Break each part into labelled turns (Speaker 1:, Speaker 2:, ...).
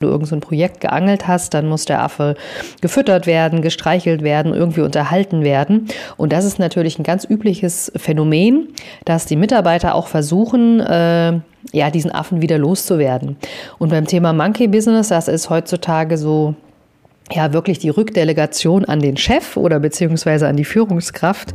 Speaker 1: du irgend so Projekt geangelt hast, dann muss der Affe gefüttert werden, gestreichelt werden, irgendwie unterhalten werden. Und das ist natürlich ein ganz übliches Phänomen, dass die Mitarbeiter auch versuchen, äh, ja, diesen Affen wieder loszuwerden. Und beim Thema Monkey Business, das ist heutzutage so ja wirklich die Rückdelegation an den Chef oder beziehungsweise an die Führungskraft.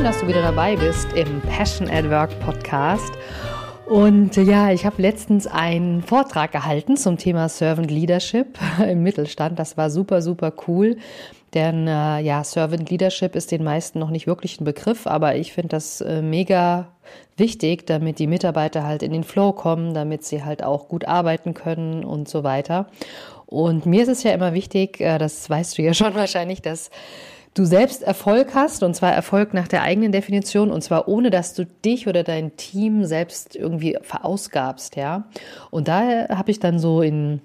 Speaker 1: Schön, dass du wieder dabei bist im Passion at Work Podcast. Und ja, ich habe letztens einen Vortrag gehalten zum Thema Servant Leadership im Mittelstand. Das war super, super cool. Denn äh, ja, Servant Leadership ist den meisten noch nicht wirklich ein Begriff, aber ich finde das äh, mega wichtig, damit die Mitarbeiter halt in den Flow kommen, damit sie halt auch gut arbeiten können und so weiter. Und mir ist es ja immer wichtig, äh, das weißt du ja schon wahrscheinlich, dass du selbst Erfolg hast, und zwar Erfolg nach der eigenen Definition, und zwar ohne, dass du dich oder dein Team selbst irgendwie verausgabst, ja. Und da habe ich dann so in,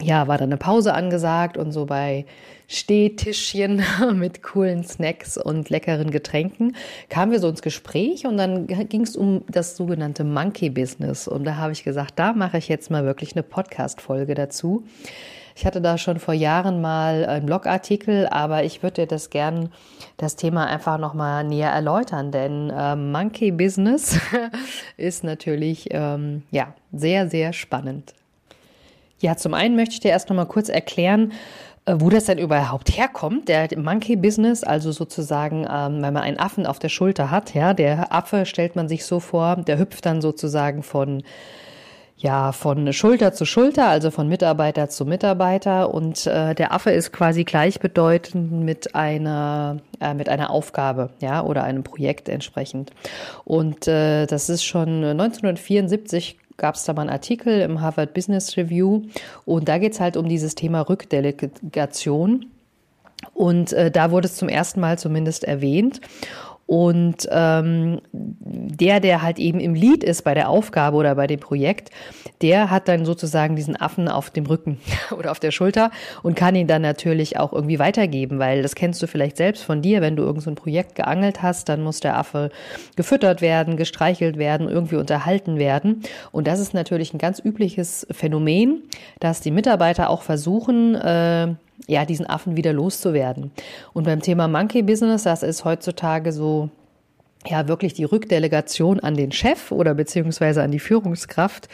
Speaker 1: ja, war dann eine Pause angesagt und so bei Stehtischchen mit coolen Snacks und leckeren Getränken kamen wir so ins Gespräch und dann ging es um das sogenannte Monkey Business. Und da habe ich gesagt, da mache ich jetzt mal wirklich eine Podcast-Folge dazu. Ich hatte da schon vor Jahren mal einen Blogartikel, aber ich würde dir das gern, das Thema einfach nochmal näher erläutern, denn äh, Monkey Business ist natürlich, ähm, ja, sehr, sehr spannend. Ja, zum einen möchte ich dir erst nochmal kurz erklären, äh, wo das denn überhaupt herkommt, der Monkey Business, also sozusagen, ähm, wenn man einen Affen auf der Schulter hat, ja, der Affe stellt man sich so vor, der hüpft dann sozusagen von ja, von Schulter zu Schulter, also von Mitarbeiter zu Mitarbeiter. Und äh, der Affe ist quasi gleichbedeutend mit einer, äh, mit einer Aufgabe, ja, oder einem Projekt entsprechend. Und äh, das ist schon 1974 gab es da mal einen Artikel im Harvard Business Review. Und da geht es halt um dieses Thema Rückdelegation. Und äh, da wurde es zum ersten Mal zumindest erwähnt. Und ähm, der, der halt eben im Lied ist bei der Aufgabe oder bei dem Projekt, der hat dann sozusagen diesen Affen auf dem Rücken oder auf der Schulter und kann ihn dann natürlich auch irgendwie weitergeben, weil das kennst du vielleicht selbst von dir, wenn du irgend so Projekt geangelt hast, dann muss der Affe gefüttert werden, gestreichelt werden, irgendwie unterhalten werden. Und das ist natürlich ein ganz übliches Phänomen, dass die Mitarbeiter auch versuchen, äh, ja, diesen Affen wieder loszuwerden. Und beim Thema Monkey Business, das ist heutzutage so, ja, wirklich die Rückdelegation an den Chef oder beziehungsweise an die Führungskraft.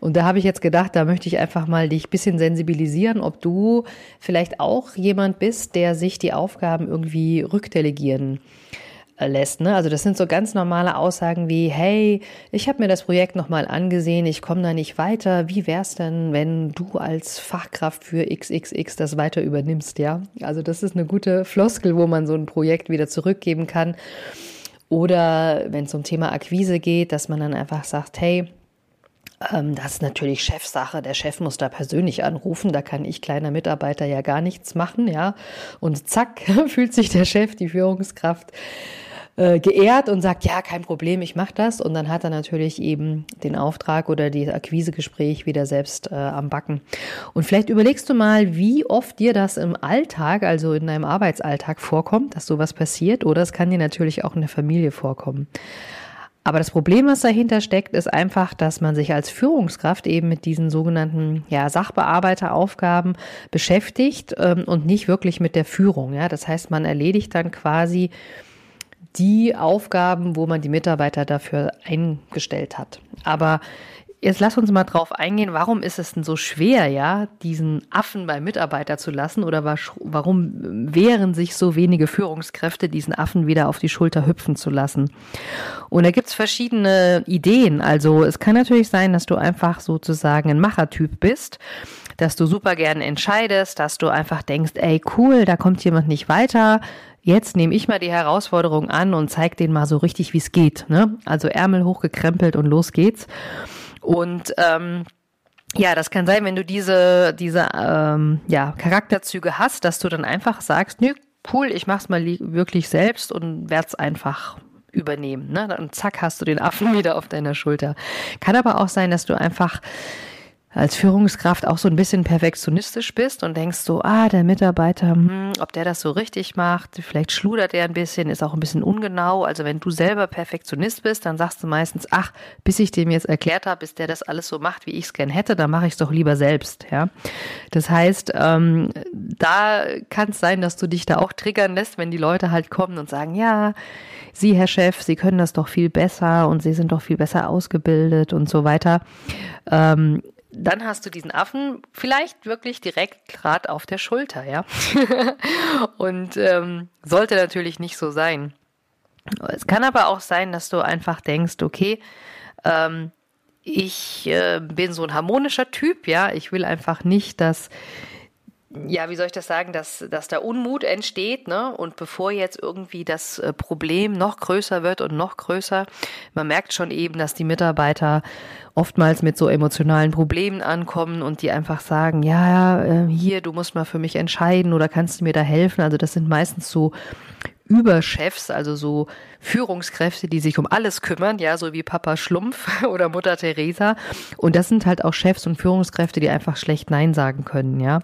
Speaker 1: Und da habe ich jetzt gedacht, da möchte ich einfach mal dich bisschen sensibilisieren, ob du vielleicht auch jemand bist, der sich die Aufgaben irgendwie rückdelegieren lässt. Ne? Also das sind so ganz normale Aussagen wie, hey, ich habe mir das Projekt nochmal angesehen, ich komme da nicht weiter. Wie wär's denn, wenn du als Fachkraft für XXX das weiter übernimmst, ja? Also das ist eine gute Floskel, wo man so ein Projekt wieder zurückgeben kann. Oder wenn es um Thema Akquise geht, dass man dann einfach sagt, hey, ähm, das ist natürlich Chefsache. Der Chef muss da persönlich anrufen. Da kann ich kleiner Mitarbeiter ja gar nichts machen, ja. Und zack, fühlt sich der Chef, die Führungskraft äh, geehrt und sagt, ja, kein Problem, ich mache das. Und dann hat er natürlich eben den Auftrag oder das Akquisegespräch wieder selbst äh, am Backen. Und vielleicht überlegst du mal, wie oft dir das im Alltag, also in deinem Arbeitsalltag vorkommt, dass sowas passiert. Oder es kann dir natürlich auch in der Familie vorkommen. Aber das Problem, was dahinter steckt, ist einfach, dass man sich als Führungskraft eben mit diesen sogenannten ja, Sachbearbeiteraufgaben beschäftigt ähm, und nicht wirklich mit der Führung. Ja? Das heißt, man erledigt dann quasi die Aufgaben, wo man die Mitarbeiter dafür eingestellt hat. Aber Jetzt lass uns mal drauf eingehen, warum ist es denn so schwer, ja, diesen Affen beim Mitarbeiter zu lassen oder warum wehren sich so wenige Führungskräfte, diesen Affen wieder auf die Schulter hüpfen zu lassen? Und da gibt's verschiedene Ideen. Also es kann natürlich sein, dass du einfach sozusagen ein Machertyp bist, dass du super gerne entscheidest, dass du einfach denkst, ey cool, da kommt jemand nicht weiter, jetzt nehme ich mal die Herausforderung an und zeige denen mal so richtig, wie es geht. Ne? Also Ärmel hochgekrempelt und los geht's. Und ähm, ja, das kann sein, wenn du diese, diese ähm, ja, Charakterzüge hast, dass du dann einfach sagst, nö, cool, ich mach's mal wirklich selbst und werd's einfach übernehmen. Ne? Dann zack, hast du den Affen wieder auf deiner Schulter. Kann aber auch sein, dass du einfach als Führungskraft auch so ein bisschen perfektionistisch bist und denkst so, ah, der Mitarbeiter, hm, ob der das so richtig macht, vielleicht schludert er ein bisschen, ist auch ein bisschen ungenau. Also wenn du selber Perfektionist bist, dann sagst du meistens, ach, bis ich dem jetzt erklärt habe, bis der das alles so macht, wie ich es gern hätte, dann mache ich es doch lieber selbst. Ja, das heißt, ähm, da kann es sein, dass du dich da auch triggern lässt, wenn die Leute halt kommen und sagen, ja, Sie, Herr Chef, Sie können das doch viel besser und Sie sind doch viel besser ausgebildet und so weiter. Ähm, dann hast du diesen Affen vielleicht wirklich direkt gerade auf der Schulter, ja. und ähm, sollte natürlich nicht so sein. Es kann aber auch sein, dass du einfach denkst, okay, ähm, ich äh, bin so ein harmonischer Typ, ja. Ich will einfach nicht, dass ja, wie soll ich das sagen, dass, dass da Unmut entsteht, ne? Und bevor jetzt irgendwie das äh, Problem noch größer wird und noch größer, man merkt schon eben, dass die Mitarbeiter oftmals mit so emotionalen Problemen ankommen und die einfach sagen, ja, äh, hier, du musst mal für mich entscheiden oder kannst du mir da helfen? Also das sind meistens so Überchefs, also so Führungskräfte, die sich um alles kümmern, ja, so wie Papa Schlumpf oder Mutter Teresa. Und das sind halt auch Chefs und Führungskräfte, die einfach schlecht Nein sagen können, ja.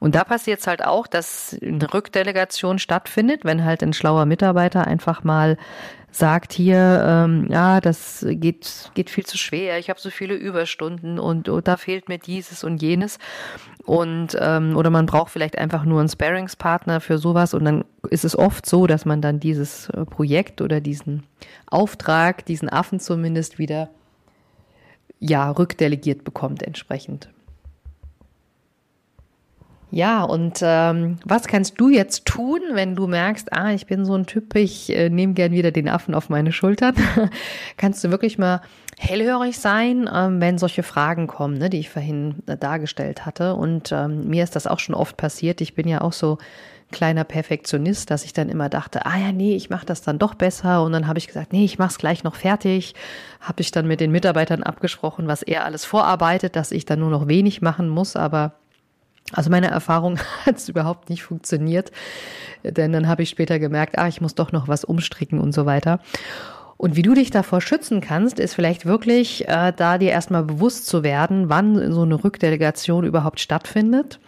Speaker 1: Und da passiert es halt auch, dass eine Rückdelegation stattfindet, wenn halt ein schlauer Mitarbeiter einfach mal sagt hier, ähm, ja, das geht, geht viel zu schwer, ich habe so viele Überstunden und, und da fehlt mir dieses und jenes. Und ähm, oder man braucht vielleicht einfach nur einen Sparingspartner für sowas und dann ist es oft so, dass man dann dieses äh, Projekt oder diesen Auftrag, diesen Affen zumindest wieder ja rückdelegiert bekommt entsprechend. Ja, und ähm, was kannst du jetzt tun, wenn du merkst, ah, ich bin so ein Typ, ich äh, nehme gern wieder den Affen auf meine Schultern? kannst du wirklich mal hellhörig sein, ähm, wenn solche Fragen kommen, ne, die ich vorhin äh, dargestellt hatte. Und ähm, mir ist das auch schon oft passiert. Ich bin ja auch so kleiner Perfektionist, dass ich dann immer dachte, ah ja, nee, ich mache das dann doch besser. Und dann habe ich gesagt, nee, ich mache es gleich noch fertig. Habe ich dann mit den Mitarbeitern abgesprochen, was er alles vorarbeitet, dass ich dann nur noch wenig machen muss. Aber also meine Erfahrung hat es überhaupt nicht funktioniert, denn dann habe ich später gemerkt, ah, ich muss doch noch was umstricken und so weiter. Und wie du dich davor schützen kannst, ist vielleicht wirklich äh, da dir erstmal bewusst zu werden, wann so eine Rückdelegation überhaupt stattfindet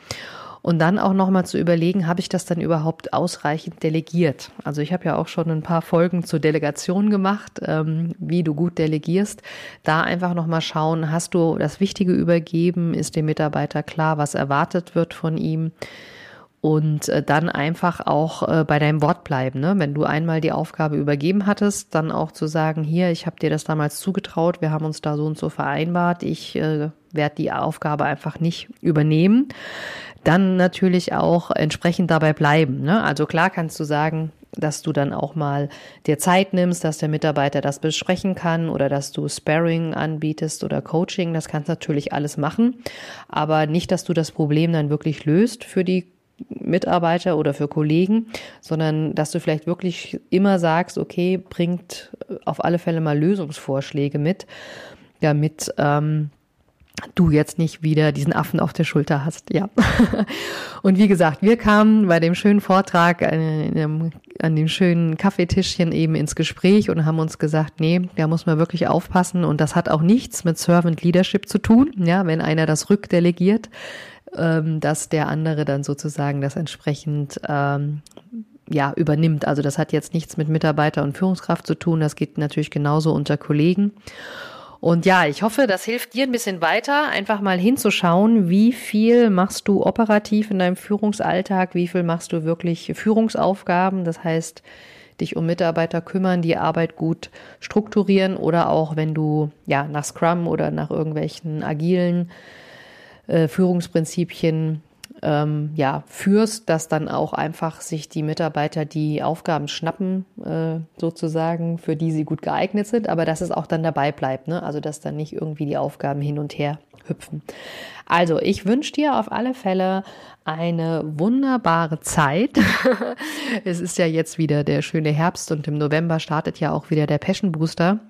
Speaker 1: und dann auch nochmal zu überlegen, habe ich das dann überhaupt ausreichend delegiert? Also ich habe ja auch schon ein paar Folgen zur Delegation gemacht, ähm, wie du gut delegierst. Da einfach nochmal schauen, hast du das Wichtige übergeben? Ist dem Mitarbeiter klar, was erwartet wird von ihm? und äh, dann einfach auch äh, bei deinem Wort bleiben. Ne? Wenn du einmal die Aufgabe übergeben hattest, dann auch zu sagen, hier, ich habe dir das damals zugetraut, wir haben uns da so und so vereinbart, ich äh, werde die Aufgabe einfach nicht übernehmen dann natürlich auch entsprechend dabei bleiben. Ne? Also klar kannst du sagen, dass du dann auch mal dir Zeit nimmst, dass der Mitarbeiter das besprechen kann oder dass du Sparring anbietest oder Coaching. Das kannst du natürlich alles machen, aber nicht, dass du das Problem dann wirklich löst für die Mitarbeiter oder für Kollegen, sondern dass du vielleicht wirklich immer sagst, okay, bringt auf alle Fälle mal Lösungsvorschläge mit, damit ähm, du jetzt nicht wieder diesen Affen auf der Schulter hast. Ja. Und wie gesagt, wir kamen bei dem schönen Vortrag an dem schönen Kaffeetischchen eben ins Gespräch und haben uns gesagt, nee, da muss man wirklich aufpassen und das hat auch nichts mit Servant Leadership zu tun, ja, wenn einer das rückdelegiert, ähm, dass der andere dann sozusagen das entsprechend ähm, ja, übernimmt. Also das hat jetzt nichts mit Mitarbeiter und Führungskraft zu tun, das geht natürlich genauso unter Kollegen. Und ja, ich hoffe, das hilft dir ein bisschen weiter, einfach mal hinzuschauen, wie viel machst du operativ in deinem Führungsalltag, wie viel machst du wirklich Führungsaufgaben, das heißt, dich um Mitarbeiter kümmern, die Arbeit gut strukturieren oder auch wenn du ja nach Scrum oder nach irgendwelchen agilen äh, Führungsprinzipien ähm, ja, führst, dass dann auch einfach sich die Mitarbeiter die Aufgaben schnappen, äh, sozusagen, für die sie gut geeignet sind, aber dass es auch dann dabei bleibt, ne? also dass dann nicht irgendwie die Aufgaben hin und her hüpfen. Also, ich wünsche dir auf alle Fälle eine wunderbare Zeit. es ist ja jetzt wieder der schöne Herbst und im November startet ja auch wieder der Passion Booster.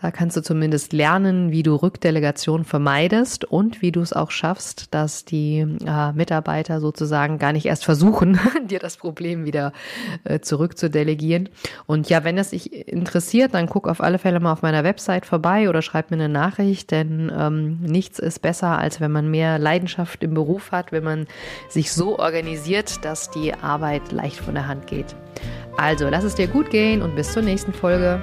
Speaker 1: Da kannst du zumindest lernen, wie du Rückdelegation vermeidest und wie du es auch schaffst, dass die äh, Mitarbeiter sozusagen gar nicht erst versuchen, dir das Problem wieder äh, zurückzudelegieren. Und ja, wenn es dich interessiert, dann guck auf alle Fälle mal auf meiner Website vorbei oder schreib mir eine Nachricht, denn ähm, nichts ist besser, als wenn man mehr Leidenschaft im Beruf hat, wenn man sich so organisiert, dass die Arbeit leicht von der Hand geht. Also, lass es dir gut gehen und bis zur nächsten Folge.